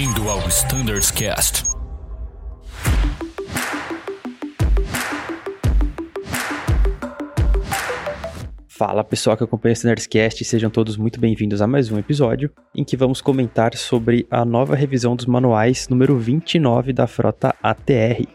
Bem-vindo ao Standards Cast. Fala pessoal que acompanha o Standardscast, sejam todos muito bem-vindos a mais um episódio em que vamos comentar sobre a nova revisão dos manuais número 29 da frota ATR.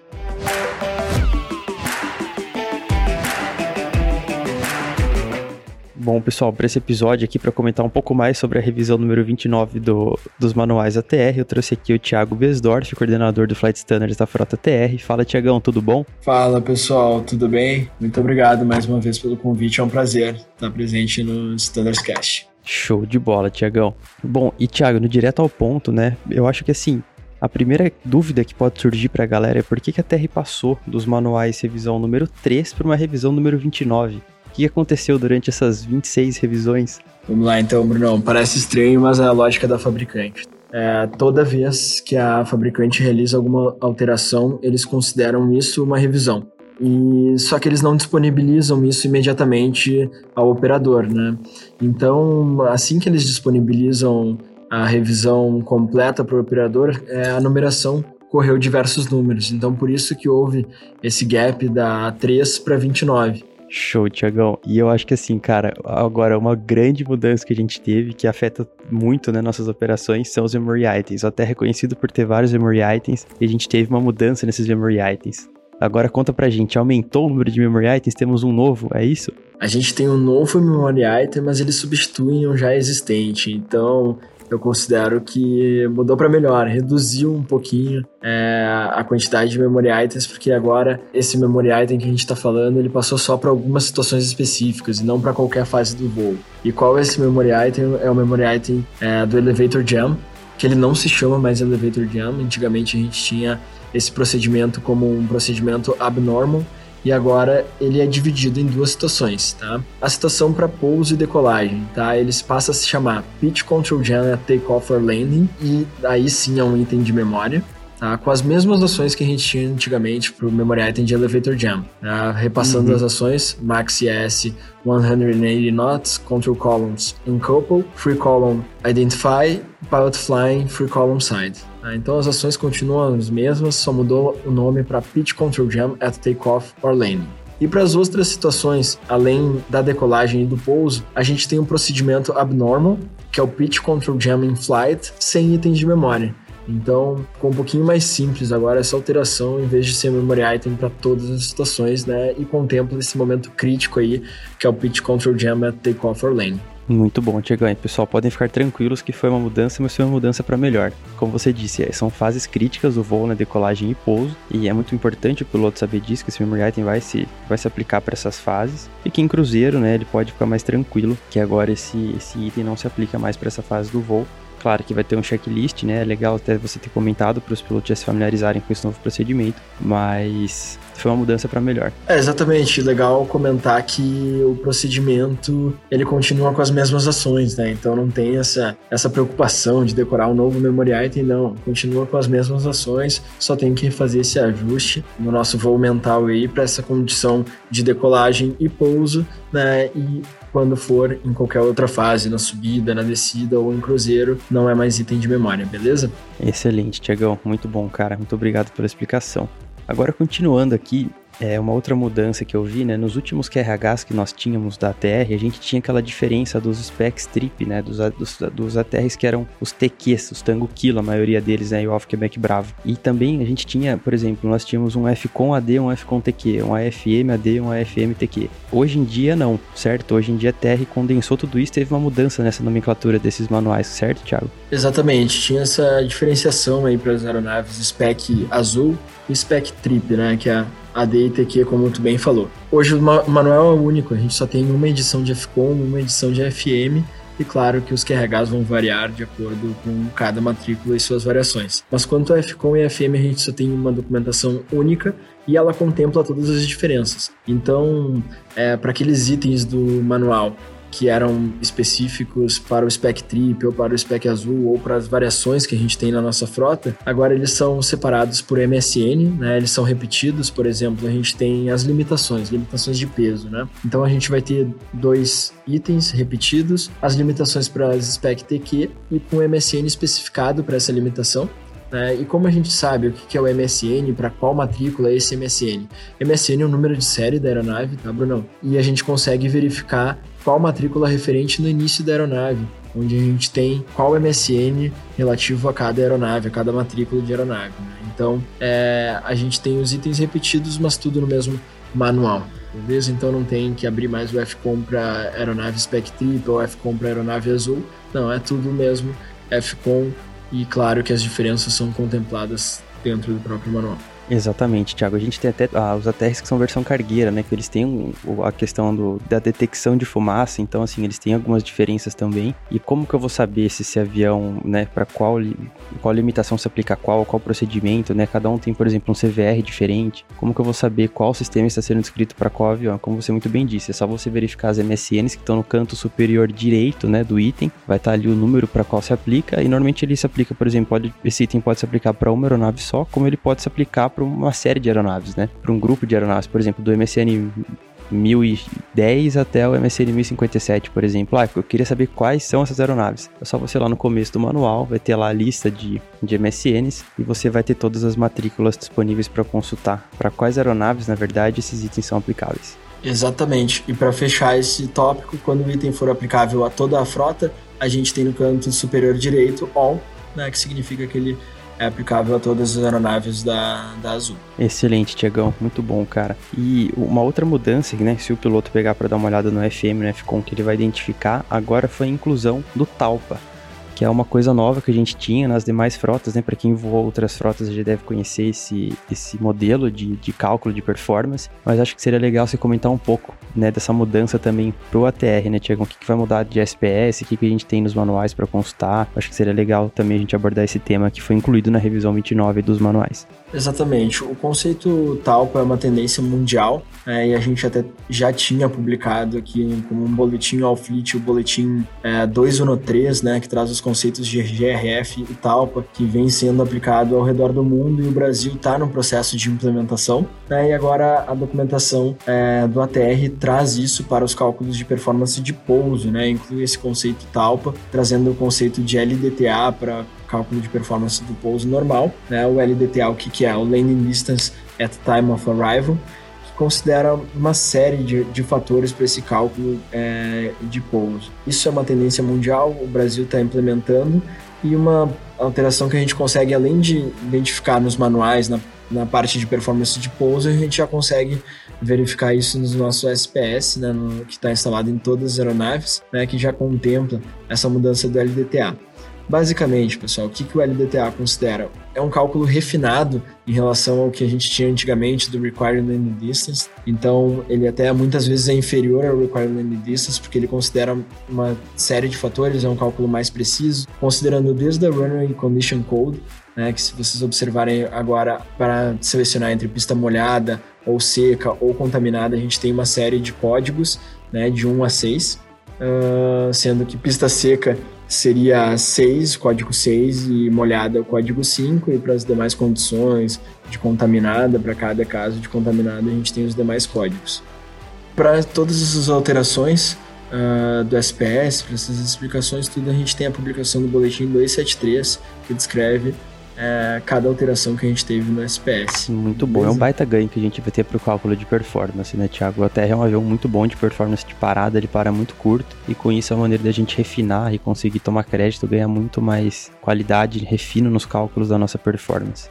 Bom, pessoal, para esse episódio aqui, para comentar um pouco mais sobre a revisão número 29 do, dos manuais ATR, eu trouxe aqui o Thiago Besdorf, coordenador do Flight Standards da Frota TR. Fala, Tiagão, tudo bom? Fala, pessoal, tudo bem? Muito obrigado mais uma vez pelo convite, é um prazer estar presente no Standards Cast. Show de bola, Tiagão. Bom, e Thiago, no direto ao ponto, né? Eu acho que assim, a primeira dúvida que pode surgir para a galera é por que, que a TR passou dos manuais revisão número 3 para uma revisão número 29? Que aconteceu durante essas 26 revisões? Vamos lá então, Bruno. Parece estranho, mas é a lógica da fabricante. É, toda vez que a fabricante realiza alguma alteração, eles consideram isso uma revisão. E só que eles não disponibilizam isso imediatamente ao operador, né? Então, assim que eles disponibilizam a revisão completa para o operador, é, a numeração correu diversos números. Então, por isso que houve esse gap da 3 para 29. Show, Tiagão. E eu acho que assim, cara, agora uma grande mudança que a gente teve, que afeta muito né, nossas operações, são os memory items. Até reconhecido por ter vários memory items, e a gente teve uma mudança nesses memory items. Agora conta pra gente, aumentou o número de memory items? Temos um novo, é isso? A gente tem um novo memory item, mas eles substituem um já existente. Então, eu considero que mudou para melhor, reduziu um pouquinho é, a quantidade de memory items, porque agora esse memory item que a gente está falando, ele passou só para algumas situações específicas e não para qualquer fase do voo. E qual é esse memory item? É o memory item é, do Elevator Jam, que ele não se chama mais Elevator Jam. Antigamente a gente tinha esse procedimento como um procedimento abnormal, e agora ele é dividido em duas situações, tá? A situação para pouso e decolagem, tá? Eles passam a se chamar Pitch Control Jam Takeoff or Landing e aí sim é um item de memória. Tá, com as mesmas ações que a gente tinha antigamente para o Memory Item de Elevator Jam. Tá? Repassando uhum. as ações, Max S, 180 knots, Control Columns Uncouple, Free Column Identify, Pilot Flying, Free Column Side. Tá? Então as ações continuam as mesmas, só mudou o nome para Pitch Control Jam at Takeoff or Landing. E para as outras situações, além da decolagem e do pouso, a gente tem um procedimento abnormal, que é o Pitch Control Jam in Flight, sem itens de memória. Então, ficou um pouquinho mais simples agora essa alteração, em vez de ser memory item para todas as situações, né? E contempla esse momento crítico aí, que é o pitch control jam at takeoff or lane. Muito bom, Tiagão. Pessoal, podem ficar tranquilos que foi uma mudança, mas foi uma mudança para melhor. Como você disse, é, são fases críticas do voo, né, decolagem e pouso, e é muito importante o piloto saber disso, que esse memory item vai se, vai se aplicar para essas fases. E que em cruzeiro, né, ele pode ficar mais tranquilo, que agora esse, esse item não se aplica mais para essa fase do voo, Claro que vai ter um checklist, né? É legal até você ter comentado para os pilotos já se familiarizarem com esse novo procedimento, mas foi uma mudança para melhor. É, exatamente. Legal comentar que o procedimento ele continua com as mesmas ações, né? Então não tem essa, essa preocupação de decorar um novo memory item, não. Continua com as mesmas ações, só tem que fazer esse ajuste no nosso voo mental aí para essa condição de decolagem e pouso, né? E quando for em qualquer outra fase, na subida, na descida ou em cruzeiro, não é mais item de memória, beleza? Excelente, Tiagão. Muito bom, cara. Muito obrigado pela explicação. Agora, continuando aqui, é uma outra mudança que eu vi, né? Nos últimos QRHs que nós tínhamos da ATR, a gente tinha aquela diferença dos specs trip, né? Dos, dos, dos ATRs que eram os TQs, os Tango Kilo, a maioria deles, né? E o Off Quebec Bravo. E também a gente tinha, por exemplo, nós tínhamos um FCOM AD, um FCOM TQ, um AFM AD, um AFM TQ. Hoje em dia não, certo? Hoje em dia a TR condensou tudo isso, teve uma mudança nessa nomenclatura desses manuais, certo, Thiago? Exatamente, tinha essa diferenciação aí para as aeronaves spec azul spec trip, né? Que é AD e TQ, como tu bem falou. Hoje o manual é único, a gente só tem uma edição de FCOM, uma edição de FM, e claro que os QRHs vão variar de acordo com cada matrícula e suas variações. Mas quanto a FCOM e FM, a gente só tem uma documentação única e ela contempla todas as diferenças. Então, é, para aqueles itens do manual que eram específicos para o spec trip ou para o spec azul ou para as variações que a gente tem na nossa frota, agora eles são separados por MSN, né? Eles são repetidos, por exemplo, a gente tem as limitações, limitações de peso, né? Então a gente vai ter dois itens repetidos, as limitações para as spec TQ e com MSN especificado para essa limitação. Né? E como a gente sabe o que é o MSN, para qual matrícula é esse MSN? MSN é o número de série da aeronave, tá, Brunão? E a gente consegue verificar qual matrícula referente no início da aeronave, onde a gente tem qual MSN relativo a cada aeronave, a cada matrícula de aeronave. Né? Então, é, a gente tem os itens repetidos, mas tudo no mesmo manual. Beleza? Então não tem que abrir mais o FCOM para aeronave Spec Trip ou FCOM para aeronave azul. Não, é tudo mesmo FCOM e claro que as diferenças são contempladas dentro do próprio manual. Exatamente, Thiago. A gente tem até ah, os ATRs que são versão cargueira, né? Que eles têm um, a questão do, da detecção de fumaça, então, assim, eles têm algumas diferenças também. E como que eu vou saber se esse avião, né, para qual, qual limitação se aplica a qual, qual procedimento, né? Cada um tem, por exemplo, um CVR diferente. Como que eu vou saber qual sistema está sendo descrito para qual avião? Como você muito bem disse, é só você verificar as MSNs que estão no canto superior direito, né, do item. Vai estar tá ali o número para qual se aplica. E normalmente ele se aplica, por exemplo, pode, esse item pode se aplicar para uma aeronave só, como ele pode se aplicar para uma série de aeronaves, né? Para um grupo de aeronaves, por exemplo, do MSN 1010 até o MSN 1057, por exemplo. Ah, eu queria saber quais são essas aeronaves. É só você lá no começo do manual, vai ter lá a lista de, de MSNs e você vai ter todas as matrículas disponíveis para consultar. Para quais aeronaves, na verdade, esses itens são aplicáveis. Exatamente. E para fechar esse tópico, quando o item for aplicável a toda a frota, a gente tem no canto superior direito All, né, que significa que ele é aplicável a todas as aeronaves da, da Azul. Excelente, Tiagão, muito bom, cara. E uma outra mudança, né, se o piloto pegar para dar uma olhada no FM, no FCOM, que ele vai identificar, agora foi a inclusão do Talpa que é uma coisa nova que a gente tinha nas demais frotas, né? Para quem voa outras frotas já deve conhecer esse, esse modelo de, de cálculo de performance, mas acho que seria legal você comentar um pouco, né, dessa mudança também pro ATR, né, Tiago? O que, que vai mudar de SPS, o que, que a gente tem nos manuais para consultar? Acho que seria legal também a gente abordar esse tema que foi incluído na revisão 29 dos manuais. Exatamente. O conceito Talco é uma tendência mundial é, e a gente até já tinha publicado aqui como um boletim ao Fleet, o boletim é, 213, né, que traz os conceitos de GRF e Talpa, que vem sendo aplicado ao redor do mundo e o Brasil está no processo de implementação. Né, e agora a documentação é, do ATR traz isso para os cálculos de performance de pouso, né, inclui esse conceito Talpa, trazendo o conceito de LDTA para cálculo de performance do pouso normal, né? O LDTA, o que, que é? O Landing Distance at Time of Arrival, considera uma série de, de fatores para esse cálculo é, de pouso. Isso é uma tendência mundial, o Brasil está implementando, e uma alteração que a gente consegue, além de identificar nos manuais, na, na parte de performance de pouso, a gente já consegue verificar isso nos nossos SPS, né, no, que está instalado em todas as aeronaves, né, que já contempla essa mudança do LDTA. Basicamente, pessoal, o que, que o LDTA considera? É um cálculo refinado em relação ao que a gente tinha antigamente do Required Landing Distance. Então, ele até muitas vezes é inferior ao Required Landing Distance, porque ele considera uma série de fatores, é um cálculo mais preciso, considerando desde a Runway Condition Code, né, que se vocês observarem agora, para selecionar entre pista molhada, ou seca, ou contaminada, a gente tem uma série de códigos, né, de 1 a 6, uh, sendo que pista seca seria 6, código 6, e molhada o código 5, e para as demais condições de contaminada, para cada caso de contaminada, a gente tem os demais códigos. Para todas essas alterações uh, do SPS, para essas explicações, tudo, a gente tem a publicação do boletim 273, que descreve é, cada alteração que a gente teve no SPS. Muito bom, Beleza? é um baita ganho que a gente vai ter para o cálculo de performance, né, Thiago? O ATR é um avião muito bom de performance de parada, ele para muito curto, e com isso é uma maneira da gente refinar e conseguir tomar crédito, ganhar muito mais qualidade, refino nos cálculos da nossa performance.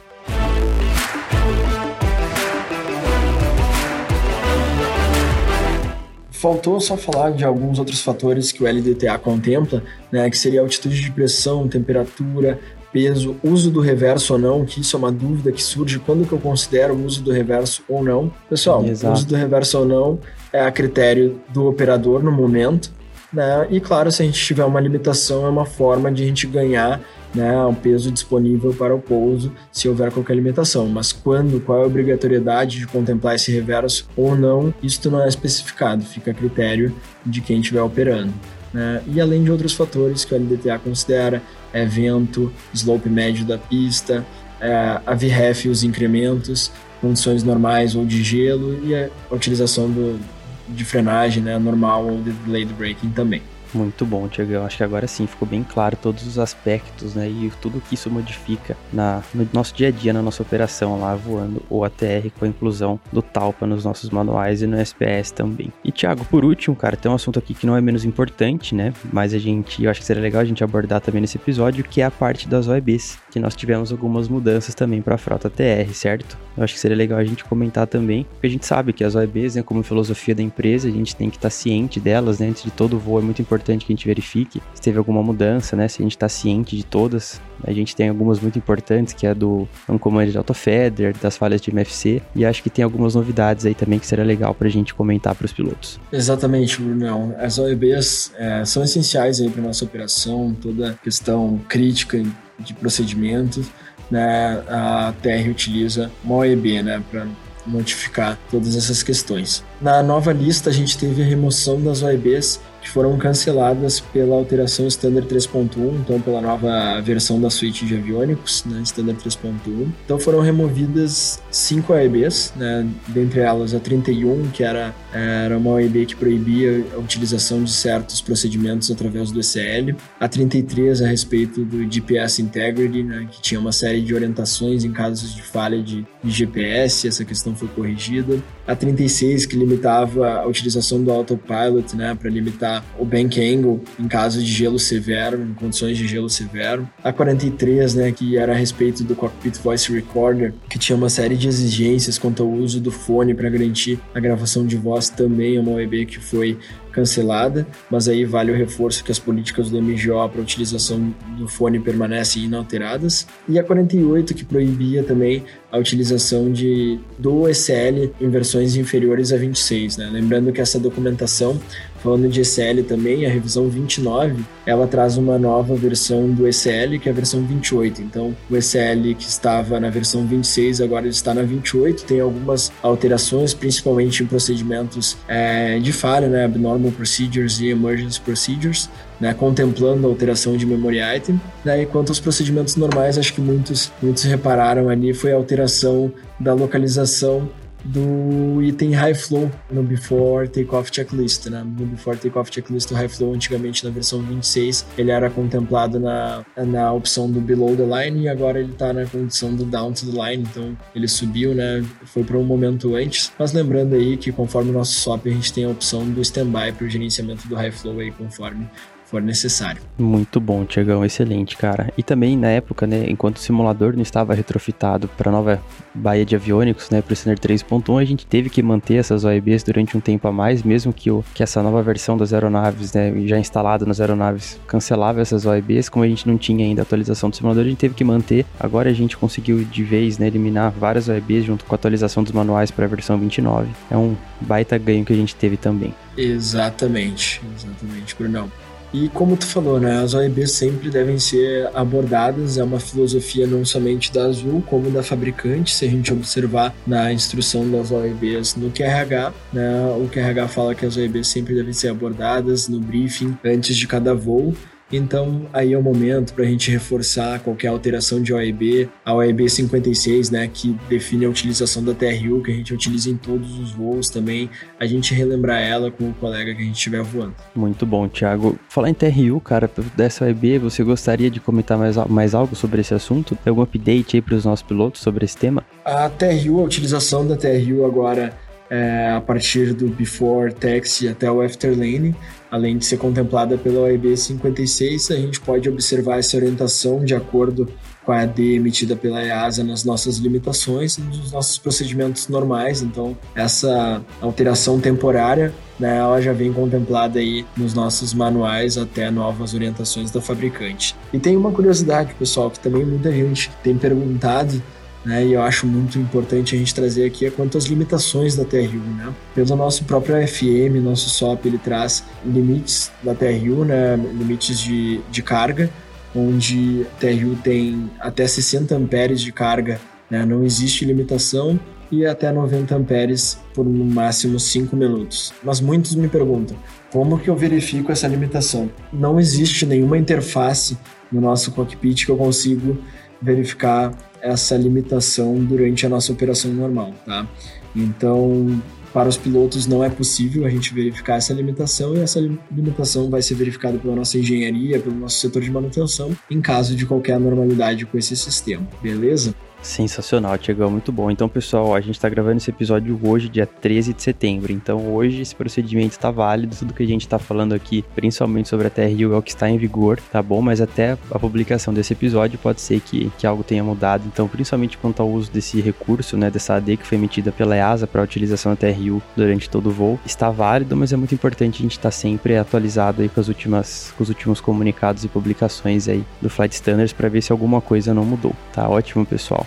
Faltou só falar de alguns outros fatores que o LDTA contempla, né, que seria a altitude de pressão, temperatura, peso, uso do reverso ou não, que isso é uma dúvida que surge quando que eu considero o uso do reverso ou não. Pessoal, o uso do reverso ou não é a critério do operador no momento, né? E claro, se a gente tiver uma limitação, é uma forma de a gente ganhar né, um peso disponível para o pouso se houver qualquer limitação. Mas quando, qual é a obrigatoriedade de contemplar esse reverso ou não, isso não é especificado, fica a critério de quem estiver operando. Né? E além de outros fatores que o LDTA considera, é vento, slope médio da pista, é, a VREF e os incrementos, condições normais ou de gelo e a utilização do, de frenagem né, normal ou de delayed braking também. Muito bom, Tiagão. Acho que agora sim ficou bem claro todos os aspectos, né? E tudo que isso modifica na, no nosso dia a dia, na nossa operação lá voando, ou ATR com a inclusão do Talpa nos nossos manuais e no SPS também. E Thiago, por último, cara, tem um assunto aqui que não é menos importante, né? Mas a gente, eu acho que seria legal a gente abordar também nesse episódio, que é a parte das OEBs, que nós tivemos algumas mudanças também para a frota TR, certo? Eu acho que seria legal a gente comentar também, porque a gente sabe que as OEBs, né, como filosofia da empresa, a gente tem que estar ciente delas, né? Antes de todo voo é muito importante importante que a gente verifique se teve alguma mudança, né? Se a gente está ciente de todas. A gente tem algumas muito importantes, que é do comando de autofeder, das falhas de MFC, e acho que tem algumas novidades aí também que seria legal para a gente comentar para os pilotos. Exatamente, Brunão. As OEBs é, são essenciais aí para nossa operação, toda questão crítica de procedimentos. Né, a TR utiliza uma OEB né, para notificar todas essas questões. Na nova lista, a gente teve a remoção das OEBs que foram canceladas pela alteração Standard 3.1, então pela nova versão da suíte de aviônicos, né, Standard 3.1. Então foram removidas cinco AEBs, né, dentre elas a 31, que era, era uma AEB que proibia a utilização de certos procedimentos através do ECL, a 33 a respeito do GPS Integrity, né, que tinha uma série de orientações em casos de falha de, de GPS, essa questão foi corrigida, a 36 que limitava a utilização do autopilot, né, para limitar o bank angle em caso de gelo severo, em condições de gelo severo. A 43, né, que era a respeito do Cockpit Voice Recorder, que tinha uma série de exigências quanto ao uso do fone para garantir a gravação de voz, também é uma OEB que foi cancelada, mas aí vale o reforço que as políticas do MGO para a utilização do fone permanecem inalteradas. E a 48, que proibia também a utilização de, do ECL em versões inferiores a 26. Né? Lembrando que essa documentação Falando de ECL também, a revisão 29, ela traz uma nova versão do ECL, que é a versão 28. Então, o ECL que estava na versão 26, agora está na 28. Tem algumas alterações, principalmente em procedimentos é, de falha, né? Abnormal Procedures e Emergency Procedures. Né, contemplando a alteração de memory item. Né, e quanto aos procedimentos normais, acho que muitos, muitos repararam ali foi a alteração da localização do item High Flow no Before Takeoff Checklist, né? No Before Takeoff Checklist, o High Flow, antigamente na versão 26, ele era contemplado na, na opção do Below the Line e agora ele está na condição do Down to the Line, então ele subiu, né? Foi para um momento antes. Mas lembrando aí que conforme o nosso SOP, a gente tem a opção do Standby para o gerenciamento do High Flow aí conforme for necessário. Muito bom, Tiagão, excelente, cara. E também na época, né, enquanto o simulador não estava retrofitado para a nova baía de aviônicos, né, para o Standard 3.1, a gente teve que manter essas OEBs durante um tempo a mais, mesmo que, o, que essa nova versão das aeronaves, né, já instalada nas aeronaves, cancelava essas OEBs, como a gente não tinha ainda atualização do simulador, a gente teve que manter. Agora a gente conseguiu de vez, né, eliminar várias OEBs junto com a atualização dos manuais para a versão 29. É um baita ganho que a gente teve também. Exatamente, exatamente, Brunão. E como tu falou, né, as OEBs sempre devem ser abordadas, é uma filosofia não somente da Azul, como da fabricante, se a gente observar na instrução das OEBs no QRH, né, o QRH fala que as OEBs sempre devem ser abordadas no briefing antes de cada voo, então, aí é o momento para a gente reforçar qualquer alteração de OEB, a OEB 56, né, que define a utilização da TRU, que a gente utiliza em todos os voos também, a gente relembrar ela com o colega que a gente estiver voando. Muito bom, Thiago. Falar em TRU, cara, dessa OEB, você gostaria de comentar mais, mais algo sobre esse assunto? Tem algum update aí para os nossos pilotos sobre esse tema? A TRU, a utilização da TRU agora é, a partir do before taxi até o after lane, além de ser contemplada pela OEB 56, a gente pode observar essa orientação de acordo com a AD emitida pela EASA nas nossas limitações e nos nossos procedimentos normais. Então, essa alteração temporária, né, ela já vem contemplada aí nos nossos manuais até novas orientações da fabricante. E tem uma curiosidade, pessoal, que também muita gente tem perguntado né? E eu acho muito importante a gente trazer aqui é quanto às limitações da TRU, né? Pelo nosso próprio FM, nosso SOP, ele traz limites da TRU, né? Limites de, de carga, onde a TRU tem até 60 amperes de carga, né? Não existe limitação e até 90 amperes por no máximo 5 minutos. Mas muitos me perguntam, como que eu verifico essa limitação? Não existe nenhuma interface no nosso cockpit que eu consigo verificar essa limitação durante a nossa operação normal, tá? Então, para os pilotos não é possível a gente verificar essa limitação e essa limitação vai ser verificada pela nossa engenharia, pelo nosso setor de manutenção, em caso de qualquer anormalidade com esse sistema, beleza? Sensacional, Tiagão, muito bom. Então, pessoal, a gente está gravando esse episódio hoje, dia 13 de setembro. Então, hoje esse procedimento está válido, tudo que a gente está falando aqui, principalmente sobre a TRU, é o que está em vigor, tá bom? Mas até a publicação desse episódio pode ser que, que algo tenha mudado. Então, principalmente quanto ao uso desse recurso, né, dessa AD que foi emitida pela EASA para a utilização da TRU durante todo o voo, está válido, mas é muito importante a gente estar tá sempre atualizado aí com, as últimas, com os últimos comunicados e publicações aí do Flight Standards para ver se alguma coisa não mudou. Tá ótimo, pessoal.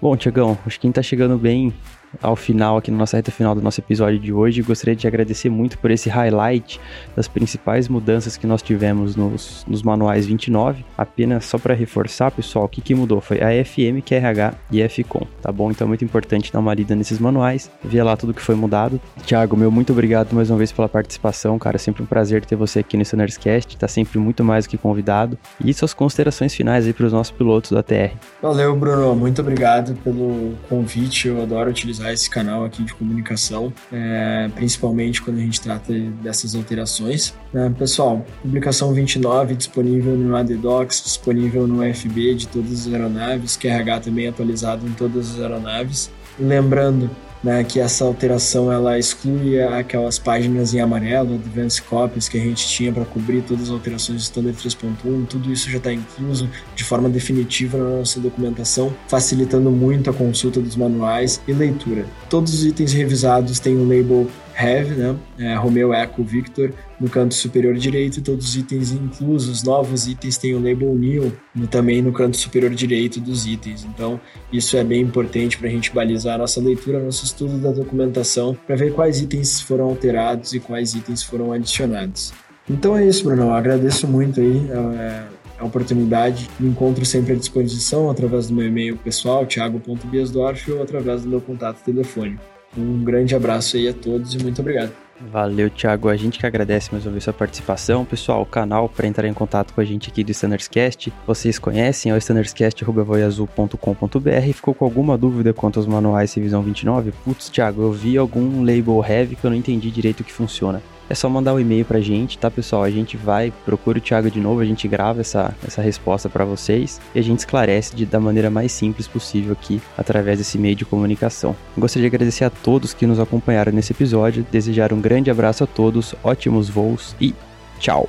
Bom, Tiagão, acho que quem tá chegando bem ao final, aqui na nossa reta final do nosso episódio de hoje. Gostaria de agradecer muito por esse highlight das principais mudanças que nós tivemos nos, nos manuais 29. Apenas só para reforçar, pessoal, o que, que mudou foi a FM, QRH e FCOM, tá bom? Então é muito importante dar uma lida nesses manuais, ver lá tudo que foi mudado. Tiago, meu muito obrigado mais uma vez pela participação, cara. Sempre um prazer ter você aqui no Sunnerscast, tá sempre muito mais do que convidado. E suas considerações finais aí para os nossos pilotos da TR. Valeu, Bruno. Muito obrigado pelo convite. Eu adoro utilizar utilizar esse canal aqui de comunicação, é, principalmente quando a gente trata dessas alterações. É, pessoal, publicação 29 disponível no ADDocs, disponível no FB de todas as aeronaves, QRH também atualizado em todas as aeronaves. Lembrando né, que essa alteração ela exclui aquelas páginas em amarelo, Advanced Copies, que a gente tinha para cobrir todas as alterações do Standard 3.1, tudo isso já está incluso de forma definitiva na nossa documentação, facilitando muito a consulta dos manuais e leitura. Todos os itens revisados têm o um label Have, né? É, Romeo Echo Victor, no canto superior direito, todos os itens inclusos, novos itens têm o label New no, também no canto superior direito dos itens. Então, isso é bem importante para a gente balizar a nossa leitura, nosso estudo da documentação, para ver quais itens foram alterados e quais itens foram adicionados. Então é isso, Bruno. Eu agradeço muito aí. É, a oportunidade. Me encontro sempre à disposição através do meu e-mail pessoal, thiago.biasdorf, ou através do meu contato telefônico. Um grande abraço aí a todos e muito obrigado. Valeu, Thiago. A gente que agradece mais uma vez sua participação. Pessoal, o canal para entrar em contato com a gente aqui do Standardscast, vocês conhecem, é o standardscast.voiazul.com.br. Ficou com alguma dúvida quanto aos manuais Revisão 29? Putz, Thiago, eu vi algum label heavy que eu não entendi direito o que funciona é só mandar um e-mail pra gente, tá, pessoal? A gente vai, procura o Thiago de novo, a gente grava essa, essa resposta para vocês e a gente esclarece de, da maneira mais simples possível aqui, através desse meio de comunicação. Gostaria de agradecer a todos que nos acompanharam nesse episódio, desejar um grande abraço a todos, ótimos voos e tchau!